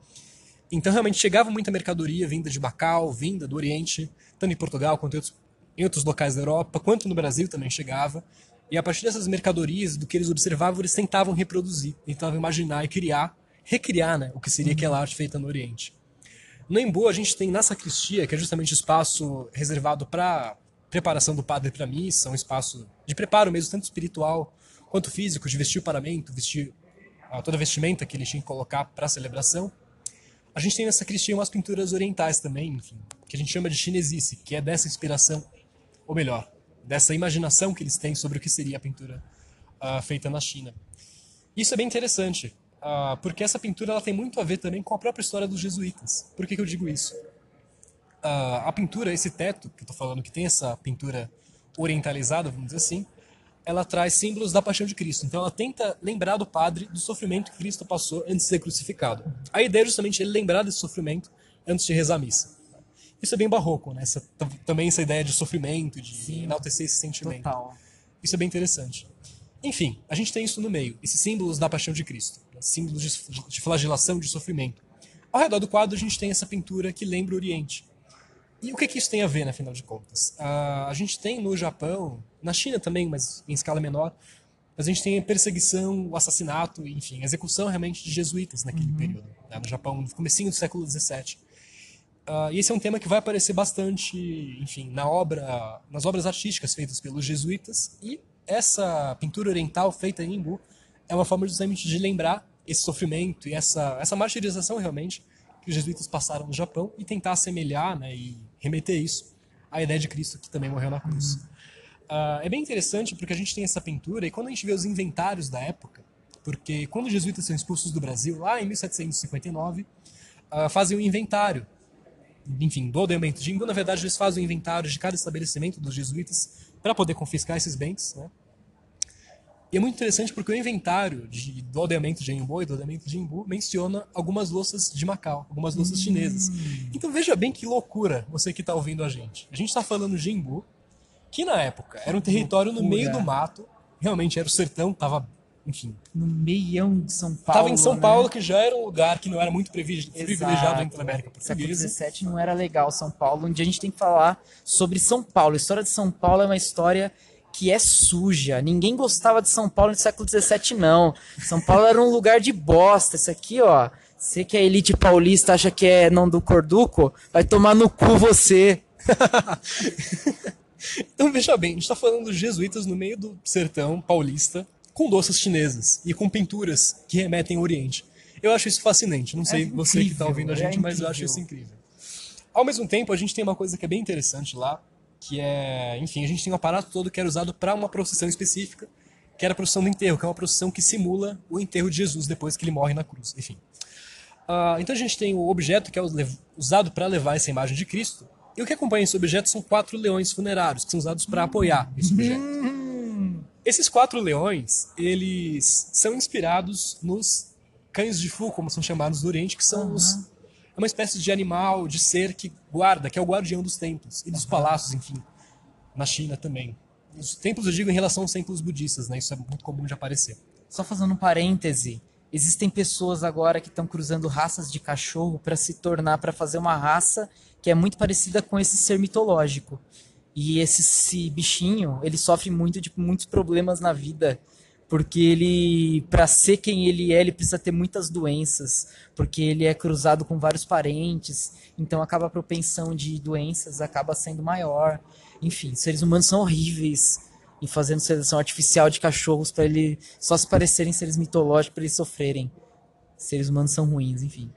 Então realmente chegava muita mercadoria vinda de Macau, vinda do Oriente, tanto em Portugal quanto em outros, em outros locais da Europa, quanto no Brasil também chegava. E a partir dessas mercadorias, do que eles observavam, eles tentavam reproduzir, tentavam imaginar e criar, recriar né, o que seria aquela arte feita no Oriente. No Embu, a gente tem na sacristia, que é justamente o espaço reservado para preparação do padre para a missa, um espaço de preparo mesmo, tanto espiritual quanto físico, de vestir o paramento, vestir uh, toda a vestimenta que ele tinha que colocar para a celebração. A gente tem nessa sacristia umas pinturas orientais também, enfim, que a gente chama de chinesice, que é dessa inspiração, ou melhor, dessa imaginação que eles têm sobre o que seria a pintura uh, feita na China. Isso é bem interessante, uh, porque essa pintura ela tem muito a ver também com a própria história dos jesuítas. Por que, que eu digo isso? Uh, a pintura, esse teto que eu estou falando, que tem essa pintura orientalizada, vamos dizer assim, ela traz símbolos da paixão de Cristo. Então ela tenta lembrar do padre do sofrimento que Cristo passou antes de ser crucificado. A ideia é justamente ele lembrar desse sofrimento antes de rezar a missa. Isso é bem barroco, né? Essa, também essa ideia de sofrimento, de Sim, enaltecer esse sentimento. Total. Isso é bem interessante. Enfim, a gente tem isso no meio, esses símbolos da paixão de Cristo, né? símbolos de, de flagelação, de sofrimento. Ao redor do quadro a gente tem essa pintura que lembra o Oriente. E o que, que isso tem a ver, afinal de contas? Uh, a gente tem no Japão, na China também, mas em escala menor, a gente tem a perseguição, o assassinato, enfim, a execução realmente de jesuítas naquele uhum. período, né, no Japão, no comecinho do século XVII. Uh, e esse é um tema que vai aparecer bastante, enfim, na obra, nas obras artísticas feitas pelos jesuítas. E essa pintura oriental feita em Imbu é uma forma justamente de lembrar esse sofrimento e essa, essa martirização realmente que os jesuítas passaram no Japão e tentar assemelhar né, e remeter isso à ideia de Cristo que também morreu na cruz. Uh, é bem interessante porque a gente tem essa pintura e quando a gente vê os inventários da época, porque quando os jesuítas são expulsos do Brasil, lá em 1759, uh, ah, fazem um inventário, enfim, do ordenamento de Imbu, na verdade eles fazem o inventário de cada estabelecimento dos jesuítas para poder confiscar esses bens, né? E é muito interessante porque o inventário de, do aldeamento de Embu e do aldeamento de Embu menciona algumas louças de Macau, algumas louças hum. chinesas. Então veja bem que loucura você que está ouvindo a gente. A gente está falando de Embu, que na época era um território no meio do mato, realmente era o sertão, tava, enfim. No meião de São Paulo. Tava em São né? Paulo, que já era um lugar que não era muito privilegiado entre a América Portuguesa. Século XVII não era legal São Paulo, onde a gente tem que falar sobre São Paulo. A história de São Paulo é uma história que é suja. Ninguém gostava de São Paulo no século XVII, não. São Paulo era um lugar de bosta. Isso aqui, ó. Você que é elite paulista acha que é não do Corduco, vai tomar no cu você. <laughs> então veja bem, a gente está falando dos jesuítas no meio do sertão paulista, com doças chinesas e com pinturas que remetem ao Oriente. Eu acho isso fascinante. Não sei é você que está ouvindo a gente, é mas eu acho isso incrível. Ao mesmo tempo, a gente tem uma coisa que é bem interessante lá, que é, enfim, a gente tem um aparato todo que era usado para uma procissão específica, que era a procissão do enterro, que é uma procissão que simula o enterro de Jesus depois que ele morre na cruz, enfim. Uh, então a gente tem o objeto que é usado para levar essa imagem de Cristo, e o que acompanha esse objeto são quatro leões funerários, que são usados para apoiar esse objeto. Esses quatro leões, eles são inspirados nos cães de Fu, como são chamados do Oriente, que são uhum. os, é uma espécie de animal, de ser que guarda, que é o guardião dos templos e dos uhum. palácios, enfim, na China também. Os templos, eu digo, em relação aos templos budistas, né? Isso é muito comum de aparecer. Só fazendo um parêntese, existem pessoas agora que estão cruzando raças de cachorro para se tornar, para fazer uma raça que é muito parecida com esse ser mitológico. E esse, esse bichinho, ele sofre muito de muitos problemas na vida, porque ele, para ser quem ele é, ele precisa ter muitas doenças, porque ele é cruzado com vários parentes, então acaba a propensão de doenças acaba sendo maior. Enfim, seres humanos são horríveis e fazendo seleção artificial de cachorros para ele só se parecerem seres mitológicos para eles sofrerem. Seres humanos são ruins, enfim.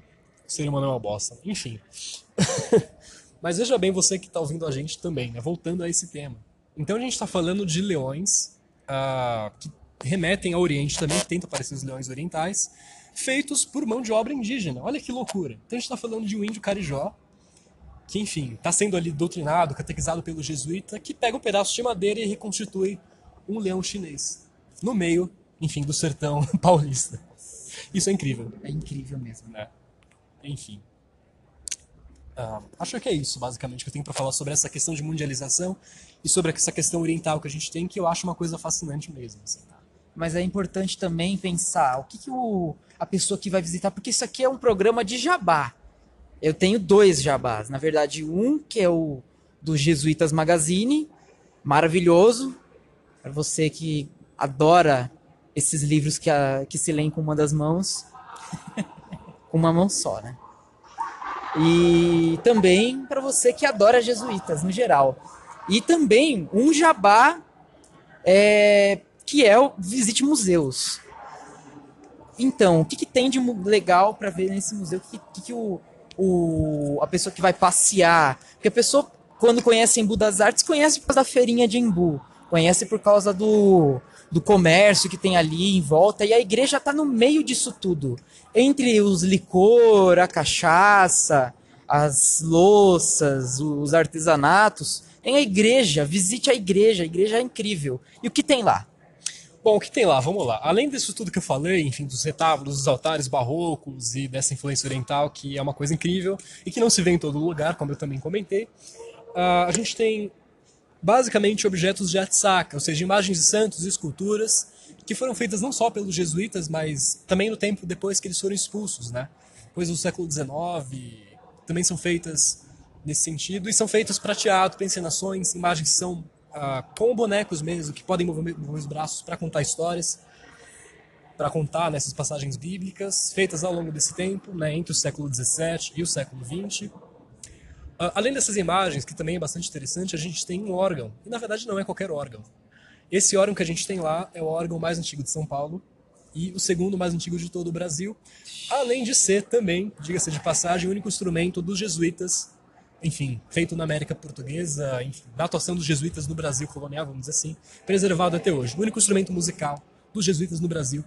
O ser humano é uma bosta. Enfim. <laughs> Mas veja bem você que está ouvindo a gente também, né? voltando a esse tema. Então a gente está falando de leões uh, que remetem ao Oriente também, que tentam parecer os leões orientais, feitos por mão de obra indígena. Olha que loucura. Então a gente está falando de um índio carijó, que enfim, está sendo ali doutrinado, catequizado pelo jesuíta, que pega um pedaço de madeira e reconstitui um leão chinês. No meio, enfim, do sertão <laughs> paulista. Isso é incrível. É incrível mesmo. Né? Enfim. Uh, acho que é isso, basicamente, que eu tenho para falar sobre essa questão de mundialização e sobre essa questão oriental que a gente tem, que eu acho uma coisa fascinante mesmo. Assim, tá? Mas é importante também pensar o que, que o, a pessoa que vai visitar, porque isso aqui é um programa de jabá. Eu tenho dois jabás. Na verdade, um que é o do Jesuítas Magazine, maravilhoso, para você que adora esses livros que, a, que se leem com uma das mãos, <laughs> com uma mão só, né? E também para você que adora jesuítas no geral. E também um jabá é, que é o Visite Museus. Então, o que, que tem de legal para ver nesse museu? O que, que, que o, o, a pessoa que vai passear? Porque a pessoa, quando conhece Embu das Artes, conhece por causa da feirinha de Embu. Conhece por causa do, do comércio que tem ali em volta. E a igreja está no meio disso tudo entre os licor, a cachaça, as louças, os artesanatos, tem a igreja. Visite a igreja, a igreja é incrível. E o que tem lá? Bom, o que tem lá? Vamos lá. Além disso tudo que eu falei, enfim, dos retábulos, dos altares barrocos e dessa influência oriental, que é uma coisa incrível e que não se vê em todo lugar, como eu também comentei, uh, a gente tem basicamente objetos de arte sacra, ou seja, imagens de santos e esculturas que foram feitas não só pelos jesuítas, mas também no tempo depois que eles foram expulsos, né? Depois do século XIX, também são feitas nesse sentido, e são feitas para teatro, para encenações, imagens que são ah, com bonecos mesmo, que podem mover, mover os braços para contar histórias, para contar nessas passagens bíblicas, feitas ao longo desse tempo, né, entre o século XVII e o século XX. Além dessas imagens, que também é bastante interessante, a gente tem um órgão, e na verdade não é qualquer órgão. Esse órgão que a gente tem lá é o órgão mais antigo de São Paulo e o segundo mais antigo de todo o Brasil, além de ser também, diga-se de passagem, o único instrumento dos jesuítas, enfim, feito na América Portuguesa, enfim, da atuação dos jesuítas no Brasil colonial, vamos dizer assim, preservado até hoje. O único instrumento musical dos jesuítas no Brasil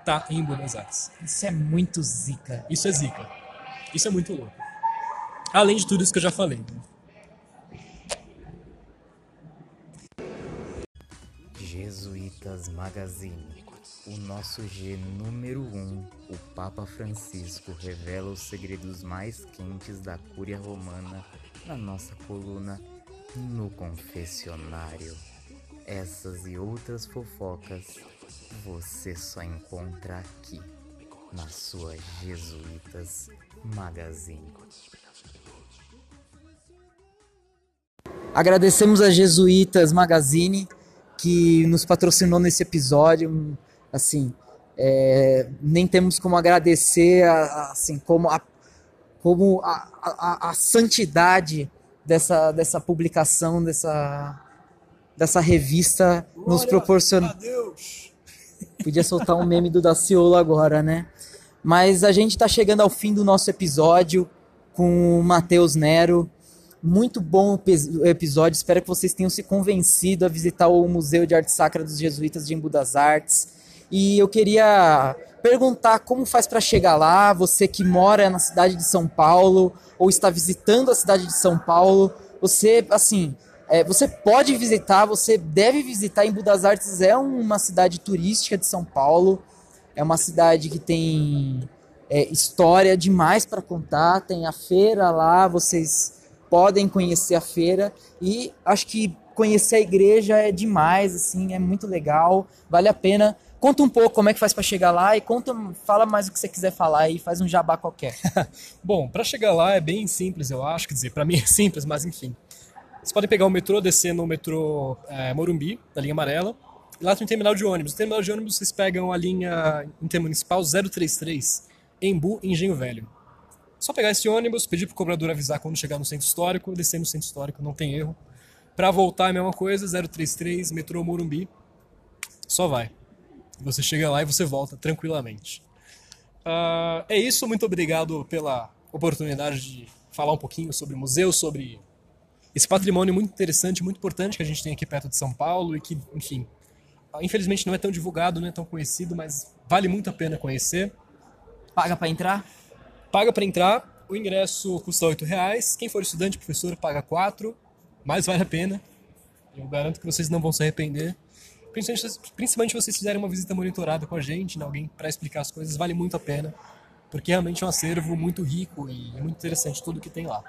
está em Buenos Aires. Isso é muito zica. Isso é zica. Isso é muito louco. Além de tudo isso que eu já falei. Jesuítas Magazine. O nosso G número 1, um, o Papa Francisco revela os segredos mais quentes da Cúria Romana na nossa coluna No Confessionário. Essas e outras fofocas você só encontra aqui, na sua Jesuítas Magazine. Agradecemos a Jesuítas Magazine que nos patrocinou nesse episódio. Assim, é, nem temos como agradecer a, assim como a, como a, a, a, santidade dessa, dessa publicação, dessa, dessa revista Glória nos proporciona. Podia soltar um meme do Daciolo agora, né? Mas a gente está chegando ao fim do nosso episódio com o Matheus Nero. Muito bom o episódio. Espero que vocês tenham se convencido a visitar o Museu de Arte Sacra dos Jesuítas de Embu das Artes. E eu queria perguntar como faz para chegar lá, você que mora na cidade de São Paulo ou está visitando a cidade de São Paulo, você, assim, é, você pode visitar, você deve visitar. Embu das Artes é uma cidade turística de São Paulo, é uma cidade que tem é, história demais para contar. Tem a feira lá, vocês podem conhecer a feira e acho que conhecer a igreja é demais, assim, é muito legal, vale a pena. Conta um pouco como é que faz para chegar lá e conta, fala mais o que você quiser falar e faz um jabá qualquer. <laughs> Bom, para chegar lá é bem simples, eu acho, quer dizer, para mim é simples, mas enfim. Vocês podem pegar o metrô, descer no metrô é, Morumbi, da linha amarela, e lá tem um terminal de ônibus. No terminal de ônibus vocês pegam a linha intermunicipal 033, Embu, Engenho Velho. Só pegar esse ônibus, pedir pro cobrador avisar quando chegar no centro histórico, descer no centro histórico, não tem erro. Para voltar a mesma coisa, 033, metrô Morumbi. Só vai. Você chega lá e você volta tranquilamente. Uh, é isso, muito obrigado pela oportunidade de falar um pouquinho sobre o museu, sobre esse patrimônio muito interessante, muito importante que a gente tem aqui perto de São Paulo e que, enfim, infelizmente não é tão divulgado, não é tão conhecido, mas vale muito a pena conhecer. Paga para entrar? Paga para entrar. O ingresso custa R$ reais. Quem for estudante, professor, paga quatro. Mas vale a pena. Eu garanto que vocês não vão se arrepender. Principalmente, principalmente se vocês fizerem uma visita monitorada com a gente, né, alguém para explicar as coisas, vale muito a pena. Porque realmente é um acervo muito rico e é muito interessante tudo que tem lá.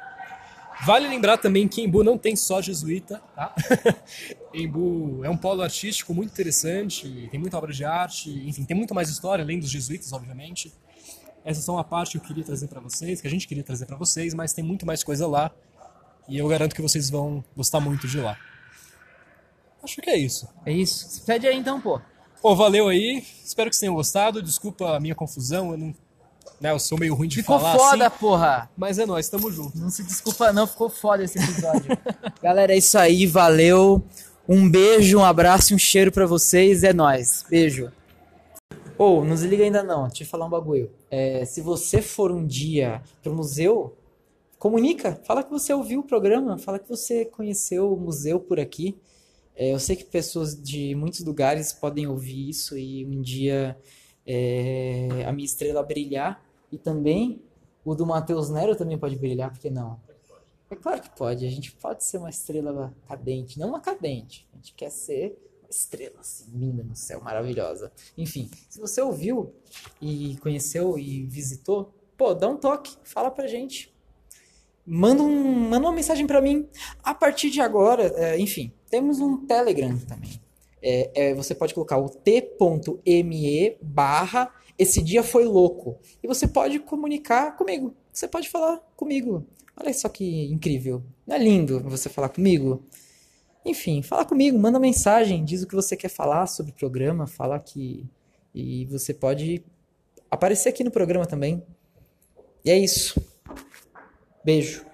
Vale lembrar também que Embu não tem só jesuíta, tá? <laughs> Embu é um polo artístico muito interessante, tem muita obra de arte, enfim, tem muito mais história além dos jesuítas, obviamente. Essa é só uma parte que eu queria trazer para vocês, que a gente queria trazer para vocês, mas tem muito mais coisa lá e eu garanto que vocês vão gostar muito de lá. Acho que é isso. É isso. Pede aí então, pô. Pô, valeu aí. Espero que vocês tenham gostado. Desculpa a minha confusão, eu não né, eu sou meio ruim de ficou falar Ficou foda, assim, porra. Mas é nóis, tamo junto. Não se desculpa não, ficou foda esse episódio. <laughs> Galera, é isso aí, valeu. Um beijo, um abraço e um cheiro para vocês. É nóis. Beijo. Ou, oh, não desliga ainda não, deixa eu falar um bagulho. É, se você for um dia pro museu, comunica, fala que você ouviu o programa, fala que você conheceu o museu por aqui. É, eu sei que pessoas de muitos lugares podem ouvir isso e um dia é, a minha estrela brilhar. E também o do Matheus Nero também pode brilhar, por que não? É claro que pode, a gente pode ser uma estrela cadente, não uma cadente, a gente quer ser uma estrela assim, linda no céu, maravilhosa. Enfim, se você ouviu e conheceu e visitou, pô, dá um toque, fala pra gente. Manda, um, manda uma mensagem para mim. A partir de agora, é, enfim, temos um Telegram também. É, é, você pode colocar o t.me barra esse dia foi louco. E você pode comunicar comigo. Você pode falar comigo. Olha só que incrível. Não é lindo você falar comigo? Enfim, fala comigo, manda mensagem, diz o que você quer falar sobre o programa, fala que. E você pode aparecer aqui no programa também. E é isso. Beijo.